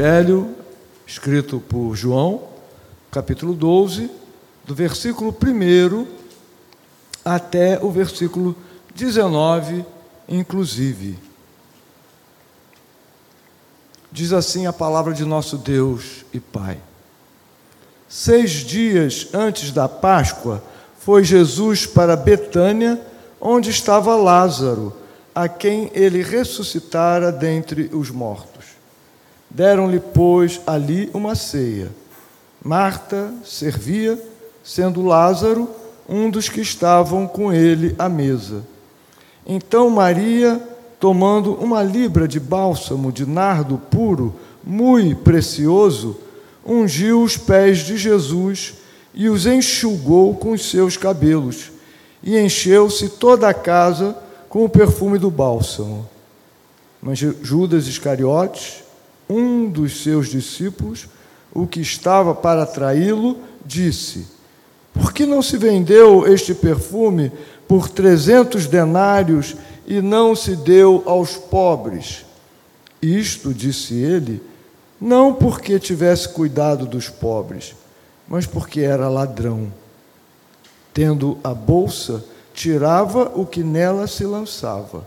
Evangelho escrito por João, capítulo 12, do versículo 1 até o versículo 19, inclusive. Diz assim a palavra de nosso Deus e Pai. Seis dias antes da Páscoa, foi Jesus para Betânia, onde estava Lázaro, a quem ele ressuscitara dentre os mortos. Deram-lhe, pois, ali uma ceia. Marta servia, sendo Lázaro um dos que estavam com ele à mesa. Então Maria, tomando uma libra de bálsamo de nardo puro, muito precioso, ungiu os pés de Jesus e os enxugou com os seus cabelos, e encheu-se toda a casa com o perfume do bálsamo. Mas Judas Iscariotes, um dos seus discípulos, o que estava para traí-lo, disse: Por que não se vendeu este perfume por trezentos denários e não se deu aos pobres? Isto, disse ele, não porque tivesse cuidado dos pobres, mas porque era ladrão. Tendo a bolsa, tirava o que nela se lançava.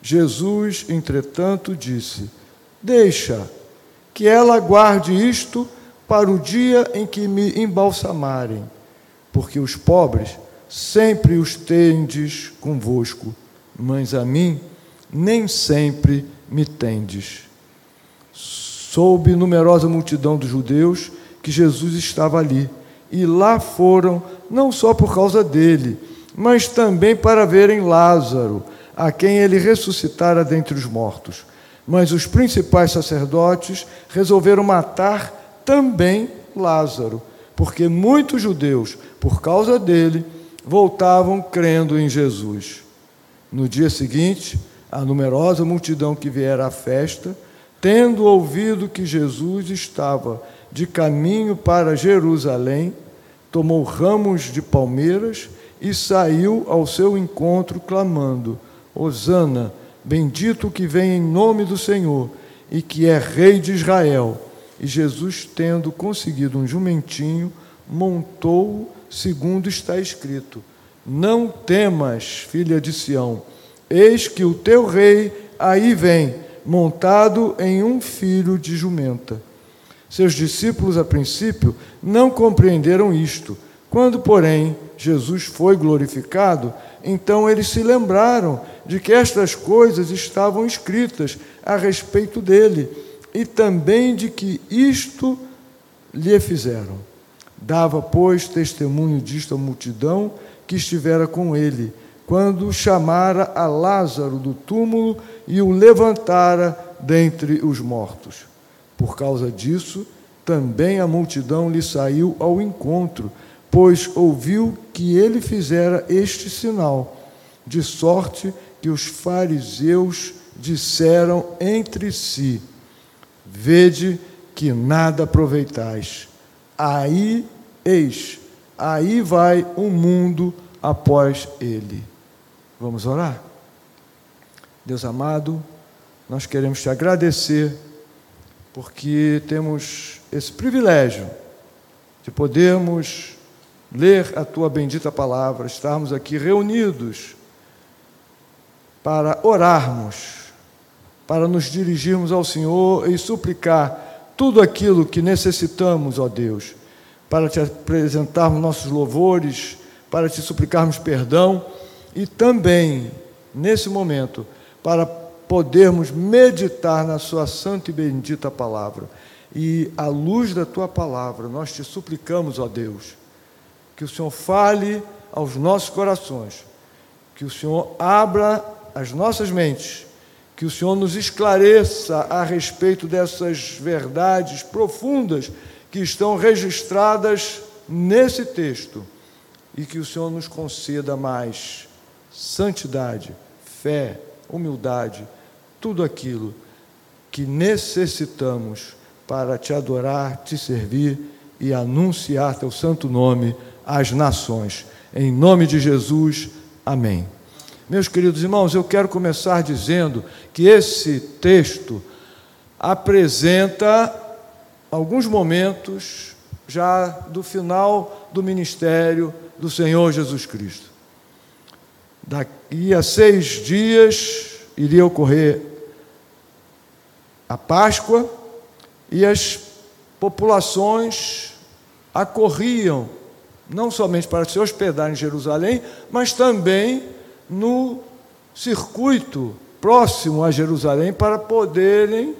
Jesus, entretanto, disse: Deixa que ela guarde isto para o dia em que me embalsamarem, porque os pobres sempre os tendes convosco, mas a mim nem sempre me tendes soube numerosa multidão dos judeus que Jesus estava ali. E lá foram, não só por causa dele, mas também para verem Lázaro, a quem ele ressuscitara dentre os mortos. Mas os principais sacerdotes resolveram matar também Lázaro, porque muitos judeus, por causa dele, voltavam crendo em Jesus. No dia seguinte, a numerosa multidão que viera à festa, Tendo ouvido que Jesus estava de caminho para Jerusalém, tomou ramos de palmeiras e saiu ao seu encontro, clamando: Hosana, bendito que vem em nome do Senhor e que é Rei de Israel. E Jesus, tendo conseguido um jumentinho, montou segundo está escrito: Não temas, filha de Sião, eis que o teu rei aí vem montado em um filho de jumenta. Seus discípulos, a princípio, não compreenderam isto. Quando, porém, Jesus foi glorificado, então eles se lembraram de que estas coisas estavam escritas a respeito dele e também de que isto lhe fizeram. Dava, pois, testemunho disto à multidão que estivera com ele quando chamara a Lázaro do túmulo e o levantara dentre os mortos. Por causa disso, também a multidão lhe saiu ao encontro, pois ouviu que ele fizera este sinal, de sorte que os fariseus disseram entre si: Vede que nada aproveitais. Aí, eis, aí vai o mundo após ele. Vamos orar? Deus amado, nós queremos te agradecer porque temos esse privilégio de podermos ler a tua bendita palavra, estarmos aqui reunidos para orarmos, para nos dirigirmos ao Senhor e suplicar tudo aquilo que necessitamos, ó Deus, para te apresentarmos nossos louvores, para te suplicarmos perdão e também, nesse momento, para podermos meditar na Sua santa e bendita palavra. E, à luz da Tua palavra, nós te suplicamos, ó Deus, que o Senhor fale aos nossos corações, que o Senhor abra as nossas mentes, que o Senhor nos esclareça a respeito dessas verdades profundas que estão registradas nesse texto e que o Senhor nos conceda mais santidade, fé, humildade, tudo aquilo que necessitamos para te adorar, te servir e anunciar teu santo nome às nações. Em nome de Jesus, amém. Meus queridos irmãos, eu quero começar dizendo que esse texto apresenta alguns momentos já do final do ministério do Senhor Jesus Cristo. Daqui a seis dias iria ocorrer a Páscoa e as populações acorriam não somente para se hospedar em Jerusalém, mas também no circuito próximo a Jerusalém para poderem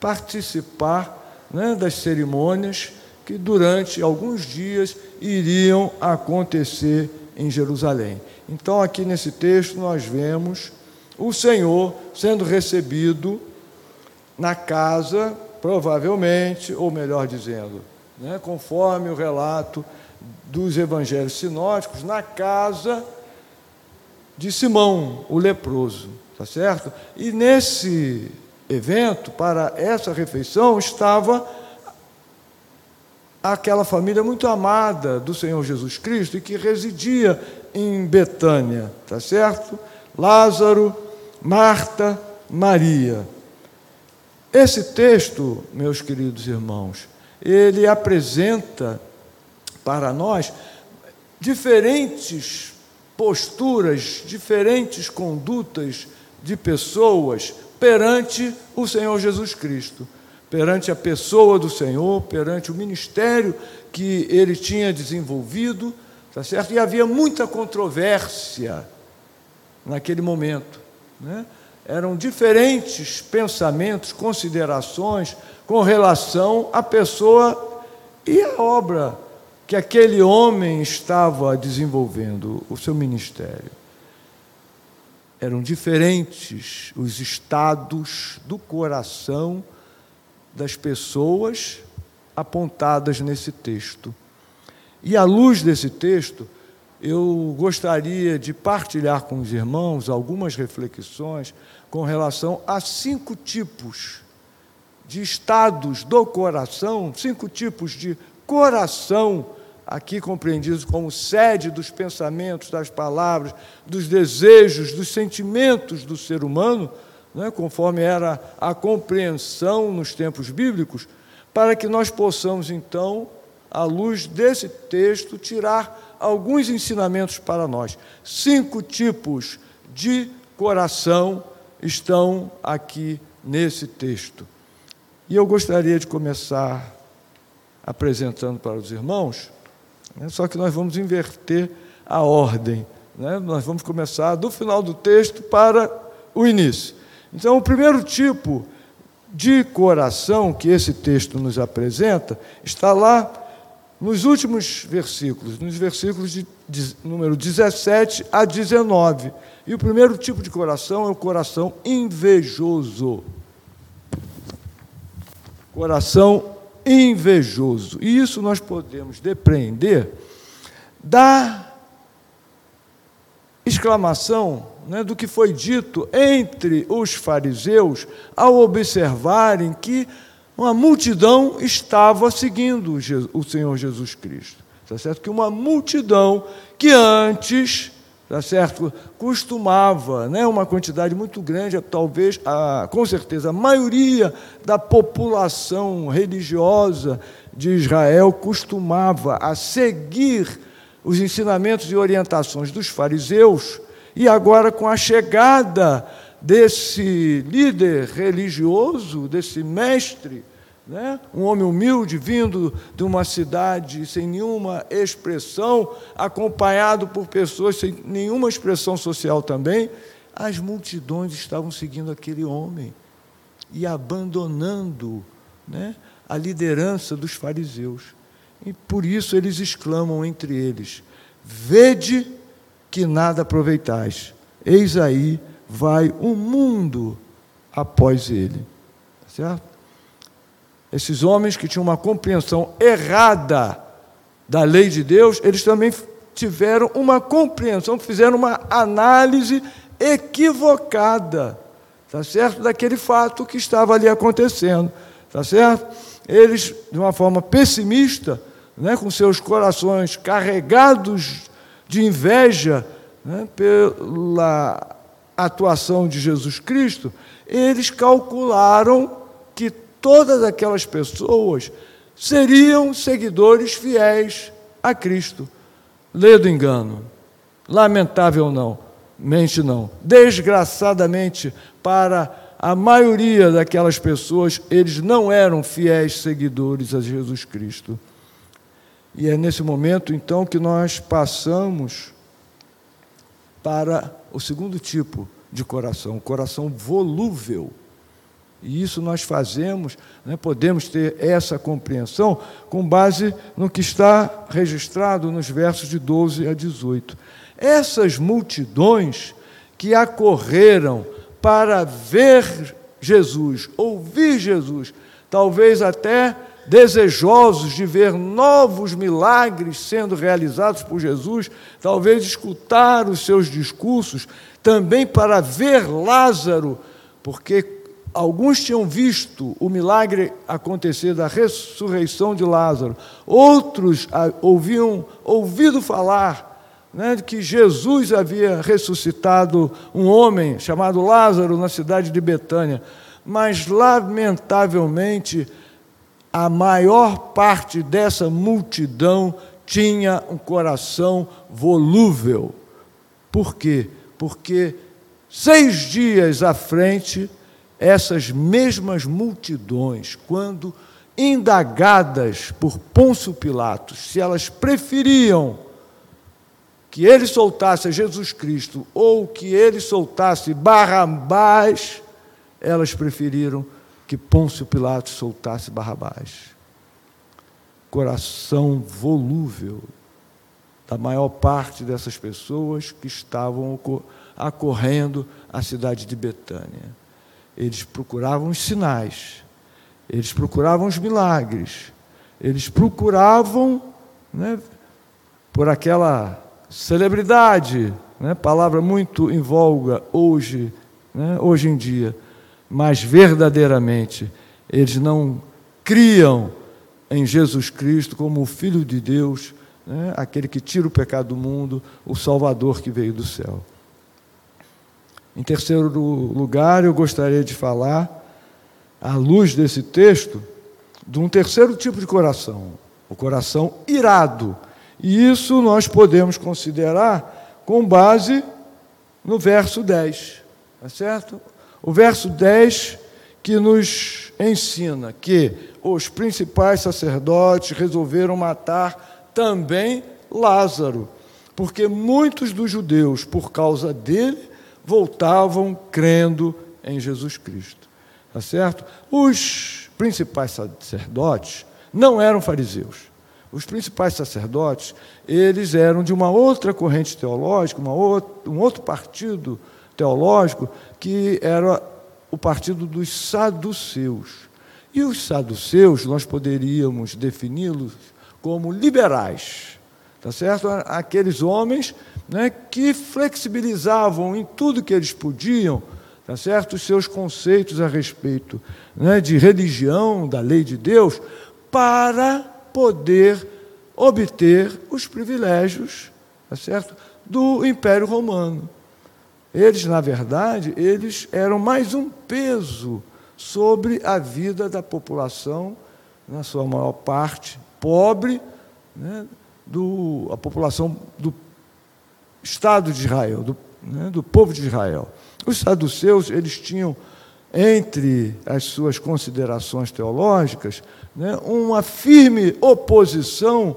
participar né, das cerimônias que durante alguns dias iriam acontecer em Jerusalém. Então, aqui nesse texto, nós vemos o Senhor sendo recebido na casa, provavelmente, ou melhor dizendo, né, conforme o relato dos evangelhos sinóticos, na casa de Simão, o leproso, tá certo? E nesse evento, para essa refeição, estava aquela família muito amada do Senhor Jesus Cristo e que residia em Betânia, tá certo? Lázaro, Marta, Maria. Esse texto, meus queridos irmãos, ele apresenta para nós diferentes posturas, diferentes condutas de pessoas perante o Senhor Jesus Cristo perante a pessoa do Senhor, perante o ministério que ele tinha desenvolvido, tá certo? E havia muita controvérsia naquele momento, né? Eram diferentes pensamentos, considerações com relação à pessoa e à obra que aquele homem estava desenvolvendo, o seu ministério. Eram diferentes os estados do coração das pessoas apontadas nesse texto. E à luz desse texto, eu gostaria de partilhar com os irmãos algumas reflexões com relação a cinco tipos de estados do coração, cinco tipos de coração, aqui compreendidos como sede dos pensamentos, das palavras, dos desejos, dos sentimentos do ser humano né, conforme era a compreensão nos tempos bíblicos, para que nós possamos, então, à luz desse texto, tirar alguns ensinamentos para nós. Cinco tipos de coração estão aqui nesse texto. E eu gostaria de começar apresentando para os irmãos, só que nós vamos inverter a ordem. Né? Nós vamos começar do final do texto para o início. Então, o primeiro tipo de coração que esse texto nos apresenta está lá nos últimos versículos, nos versículos de, de, número 17 a 19. E o primeiro tipo de coração é o coração invejoso. Coração invejoso. E isso nós podemos depreender da exclamação né, do que foi dito entre os fariseus ao observarem que uma multidão estava seguindo o Senhor Jesus Cristo. Tá certo? Que uma multidão que antes, tá certo, costumava, né, uma quantidade muito grande, talvez, a, com certeza, a maioria da população religiosa de Israel costumava a seguir os ensinamentos e orientações dos fariseus, e agora com a chegada desse líder religioso, desse mestre, né? um homem humilde vindo de uma cidade sem nenhuma expressão, acompanhado por pessoas sem nenhuma expressão social também, as multidões estavam seguindo aquele homem e abandonando né, a liderança dos fariseus. E por isso eles exclamam entre eles: Vede que nada aproveitais. Eis aí vai o mundo após ele. Certo? Esses homens que tinham uma compreensão errada da lei de Deus, eles também tiveram uma compreensão, fizeram uma análise equivocada, tá certo? Daquele fato que estava ali acontecendo, tá certo? Eles, de uma forma pessimista, né, com seus corações carregados de inveja né, pela atuação de Jesus Cristo, eles calcularam que todas aquelas pessoas seriam seguidores fiéis a Cristo. Lê do engano. Lamentável não, mente não. Desgraçadamente, para a maioria daquelas pessoas, eles não eram fiéis seguidores a Jesus Cristo. E é nesse momento, então, que nós passamos para o segundo tipo de coração, o coração volúvel. E isso nós fazemos, né, podemos ter essa compreensão com base no que está registrado nos versos de 12 a 18. Essas multidões que acorreram para ver Jesus, ouvir Jesus, talvez até desejosos de ver novos milagres sendo realizados por Jesus, talvez escutar os seus discursos, também para ver Lázaro, porque alguns tinham visto o milagre acontecer da ressurreição de Lázaro, outros haviam ouvido falar né, que Jesus havia ressuscitado um homem chamado Lázaro na cidade de Betânia, mas lamentavelmente a maior parte dessa multidão tinha um coração volúvel. Por quê? Porque seis dias à frente, essas mesmas multidões, quando indagadas por Pôncio Pilatos, se elas preferiam que ele soltasse Jesus Cristo ou que ele soltasse Barrabás, elas preferiram que Pôncio Pilatos soltasse Barrabás. Coração volúvel da maior parte dessas pessoas que estavam acorrendo à cidade de Betânia. Eles procuravam os sinais, eles procuravam os milagres, eles procuravam, né, por aquela celebridade, né, palavra muito em voga hoje, né, hoje em dia, mas verdadeiramente eles não criam em Jesus Cristo como o Filho de Deus, né, aquele que tira o pecado do mundo, o Salvador que veio do céu. Em terceiro lugar, eu gostaria de falar, à luz desse texto, de um terceiro tipo de coração, o coração irado. E isso nós podemos considerar com base no verso 10, tá certo? O verso 10 que nos ensina que os principais sacerdotes resolveram matar também Lázaro, porque muitos dos judeus, por causa dele, voltavam crendo em Jesus Cristo. Tá certo? Os principais sacerdotes não eram fariseus. Os principais sacerdotes, eles eram de uma outra corrente teológica, uma outra, um outro partido teológico, que era o partido dos saduceus. E os saduceus, nós poderíamos defini-los como liberais, tá certo? Aqueles homens né, que flexibilizavam em tudo que eles podiam, tá certo? Os seus conceitos a respeito né, de religião, da lei de Deus, para poder obter os privilégios, tá certo? Do Império Romano. Eles, na verdade, eles eram mais um peso sobre a vida da população, na sua maior parte pobre, né, do, a população do Estado de Israel, do, né, do povo de Israel. Os saduceus, eles tinham, entre as suas considerações teológicas, né, uma firme oposição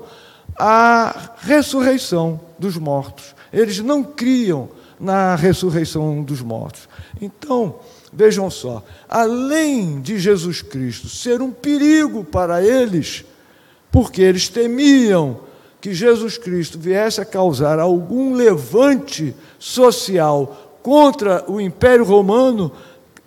à ressurreição dos mortos. Eles não criam na ressurreição dos mortos. Então, vejam só, além de Jesus Cristo ser um perigo para eles, porque eles temiam que Jesus Cristo viesse a causar algum levante social contra o Império Romano,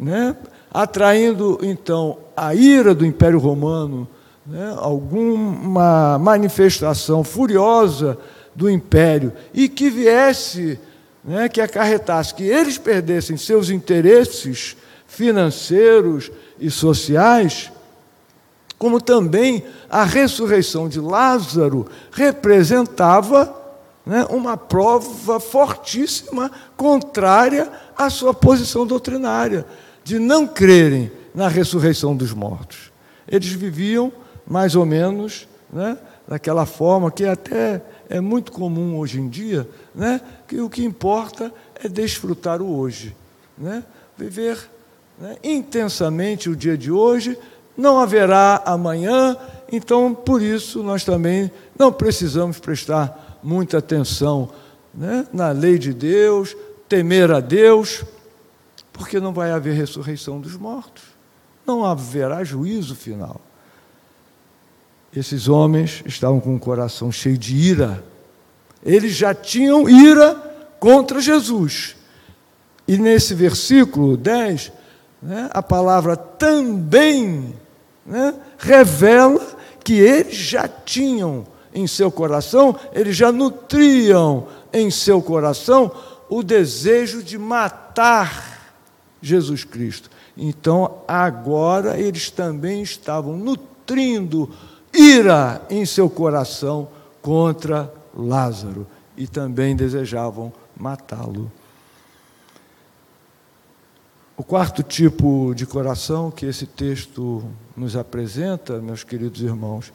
né, atraindo então a ira do Império Romano, né, alguma manifestação furiosa do Império, e que viesse né, que acarretasse que eles perdessem seus interesses financeiros e sociais, como também a ressurreição de Lázaro representava né, uma prova fortíssima contrária à sua posição doutrinária, de não crerem na ressurreição dos mortos. Eles viviam mais ou menos né, daquela forma que até é muito comum hoje em dia, né, que o que importa é desfrutar o hoje, né, viver né, intensamente o dia de hoje, não haverá amanhã, então por isso nós também não precisamos prestar muita atenção né, na lei de Deus, temer a Deus, porque não vai haver ressurreição dos mortos, não haverá juízo final. Esses homens estavam com o coração cheio de ira, eles já tinham ira contra Jesus. E nesse versículo 10, né, a palavra também né, revela que eles já tinham em seu coração, eles já nutriam em seu coração o desejo de matar Jesus Cristo. Então, agora eles também estavam nutrindo ira em seu coração contra Lázaro e também desejavam matá-lo. O quarto tipo de coração que esse texto nos apresenta, meus queridos irmãos,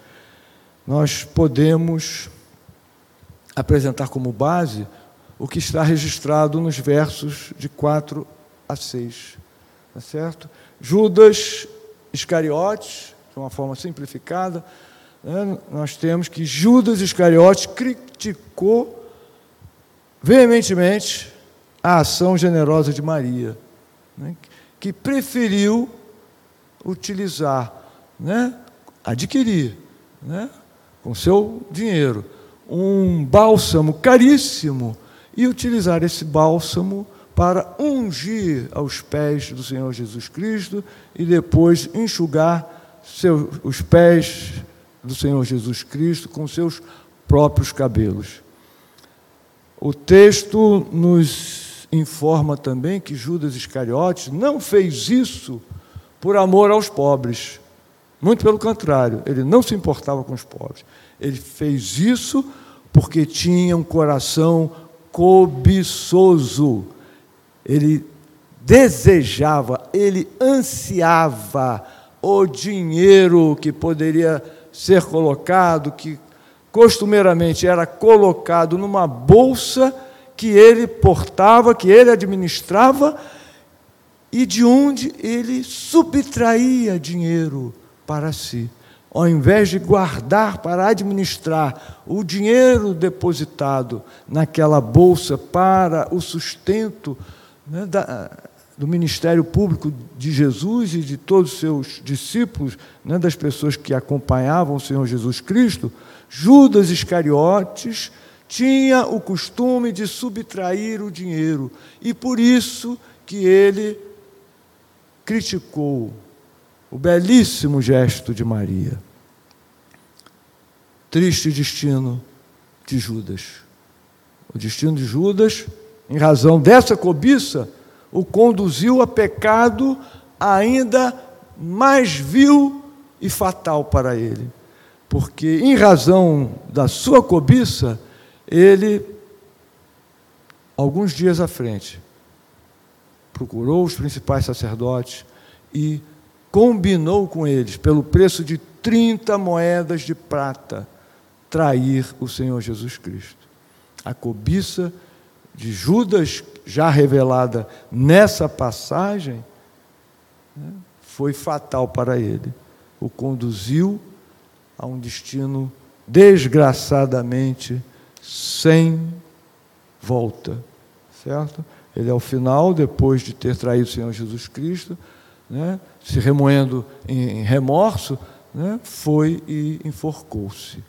nós podemos apresentar como base o que está registrado nos versos de 4 a 6. Tá certo? Judas Iscariotes, de uma forma simplificada, né, nós temos que Judas Iscariotes criticou veementemente a ação generosa de Maria né, que preferiu utilizar, né, adquirir, né, com seu dinheiro, um bálsamo caríssimo e utilizar esse bálsamo para ungir aos pés do Senhor Jesus Cristo e depois enxugar os pés do Senhor Jesus Cristo com seus próprios cabelos. O texto nos informa também que Judas Iscariotes não fez isso por amor aos pobres. Muito pelo contrário, ele não se importava com os pobres. Ele fez isso porque tinha um coração cobiçoso. Ele desejava, ele ansiava o dinheiro que poderia ser colocado, que costumeiramente era colocado numa bolsa que ele portava, que ele administrava e de onde ele subtraía dinheiro para si. Ao invés de guardar para administrar o dinheiro depositado naquela bolsa para o sustento né, da, do ministério público de Jesus e de todos os seus discípulos, né, das pessoas que acompanhavam o Senhor Jesus Cristo, Judas Iscariotes tinha o costume de subtrair o dinheiro e por isso que ele criticou o belíssimo gesto de Maria. Triste destino de Judas. O destino de Judas, em razão dessa cobiça, o conduziu a pecado ainda mais vil e fatal para ele. Porque, em razão da sua cobiça, ele, alguns dias à frente, procurou os principais sacerdotes e combinou com eles, pelo preço de 30 moedas de prata, trair o Senhor Jesus Cristo. A cobiça de Judas, já revelada nessa passagem, né, foi fatal para ele. O conduziu a um destino desgraçadamente sem volta, certo? Ele, ao final, depois de ter traído o Senhor Jesus Cristo, né, se remoendo em remorso, né, foi e enforcou-se.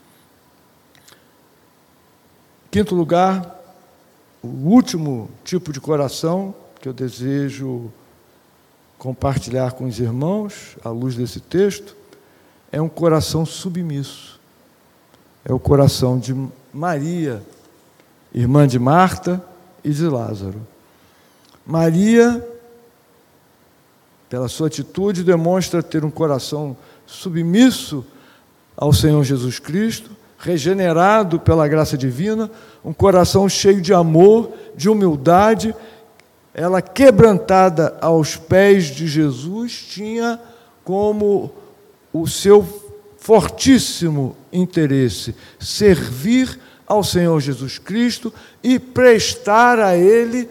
Quinto lugar, o último tipo de coração que eu desejo compartilhar com os irmãos, à luz desse texto, é um coração submisso. É o coração de Maria, irmã de Marta e de Lázaro. Maria, pela sua atitude, demonstra ter um coração submisso ao Senhor Jesus Cristo, regenerado pela graça divina, um coração cheio de amor, de humildade, ela quebrantada aos pés de Jesus, tinha como o seu fortíssimo interesse servir ao Senhor Jesus Cristo e prestar a Ele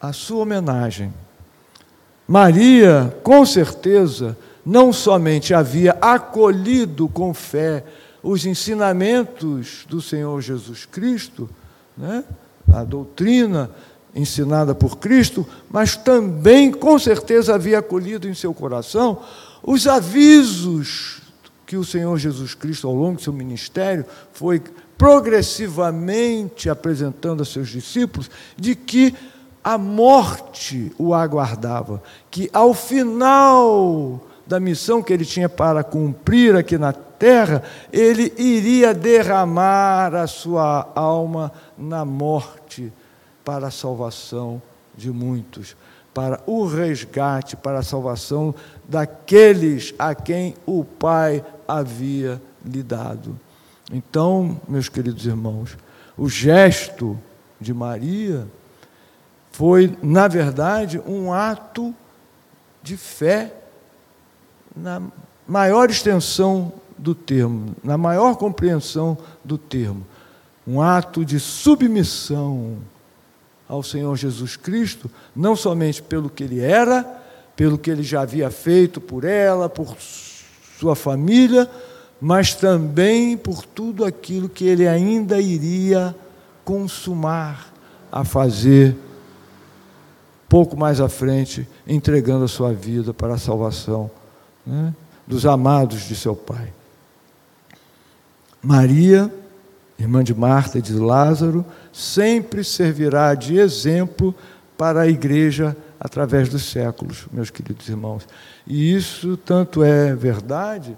a sua homenagem. Maria, com certeza, não somente havia acolhido com fé os ensinamentos do Senhor Jesus Cristo, né, a doutrina ensinada por Cristo, mas também, com certeza, havia acolhido em seu coração os avisos que o Senhor Jesus Cristo, ao longo do seu ministério, foi progressivamente apresentando a seus discípulos, de que a morte o aguardava, que ao final da missão que ele tinha para cumprir aqui na terra, ele iria derramar a sua alma na morte para a salvação de muitos, para o resgate, para a salvação daqueles a quem o Pai havia lhe dado. Então, meus queridos irmãos, o gesto de Maria foi, na verdade, um ato de fé na maior extensão do termo, na maior compreensão do termo. Um ato de submissão ao Senhor Jesus Cristo, não somente pelo que ele era, pelo que ele já havia feito por ela, por sua família, mas também por tudo aquilo que ele ainda iria consumar a fazer pouco mais à frente, entregando a sua vida para a salvação né, dos amados de seu Pai. Maria, irmã de Marta e de Lázaro, sempre servirá de exemplo para a igreja através dos séculos, meus queridos irmãos. E isso tanto é verdade,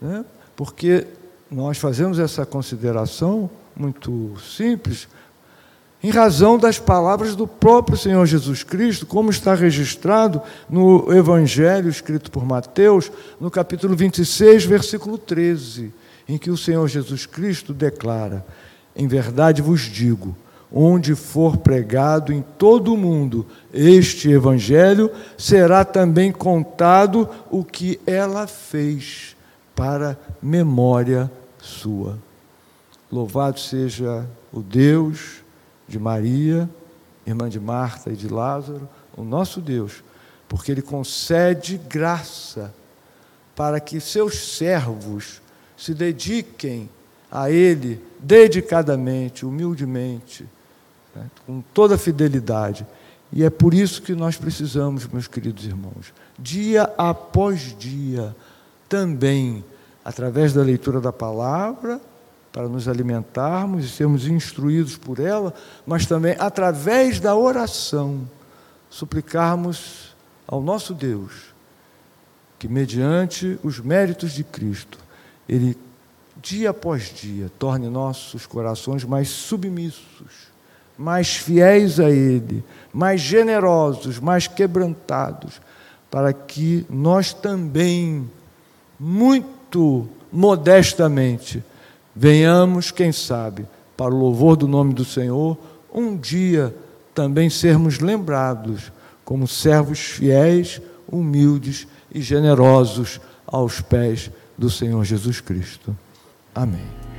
né, porque nós fazemos essa consideração muito simples, em razão das palavras do próprio Senhor Jesus Cristo, como está registrado no Evangelho escrito por Mateus, no capítulo 26, versículo 13, em que o Senhor Jesus Cristo declara: Em verdade vos digo, onde for pregado em todo o mundo este Evangelho, será também contado o que ela fez para memória sua. Louvado seja o Deus de Maria, irmã de Marta e de Lázaro, o nosso Deus, porque Ele concede graça para que seus servos se dediquem a Ele dedicadamente, humildemente, né, com toda fidelidade. E é por isso que nós precisamos, meus queridos irmãos, dia após dia, também, através da leitura da palavra, para nos alimentarmos e sermos instruídos por ela, mas também através da oração, suplicarmos ao nosso Deus que, mediante os méritos de Cristo, Ele, dia após dia, torne nossos corações mais submissos, mais fiéis a Ele, mais generosos, mais quebrantados, para que nós também, muito modestamente, venhamos, quem sabe, para o louvor do nome do Senhor, um dia também sermos lembrados como servos fiéis, humildes e generosos aos pés do Senhor Jesus Cristo. Amém.